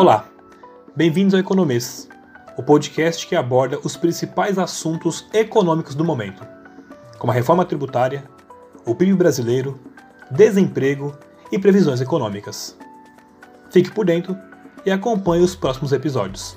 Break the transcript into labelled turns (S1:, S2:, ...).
S1: Olá, bem-vindos ao Economês, o podcast que aborda os principais assuntos econômicos do momento, como a reforma tributária, o PIB brasileiro, desemprego e previsões econômicas. Fique por dentro e acompanhe os próximos episódios.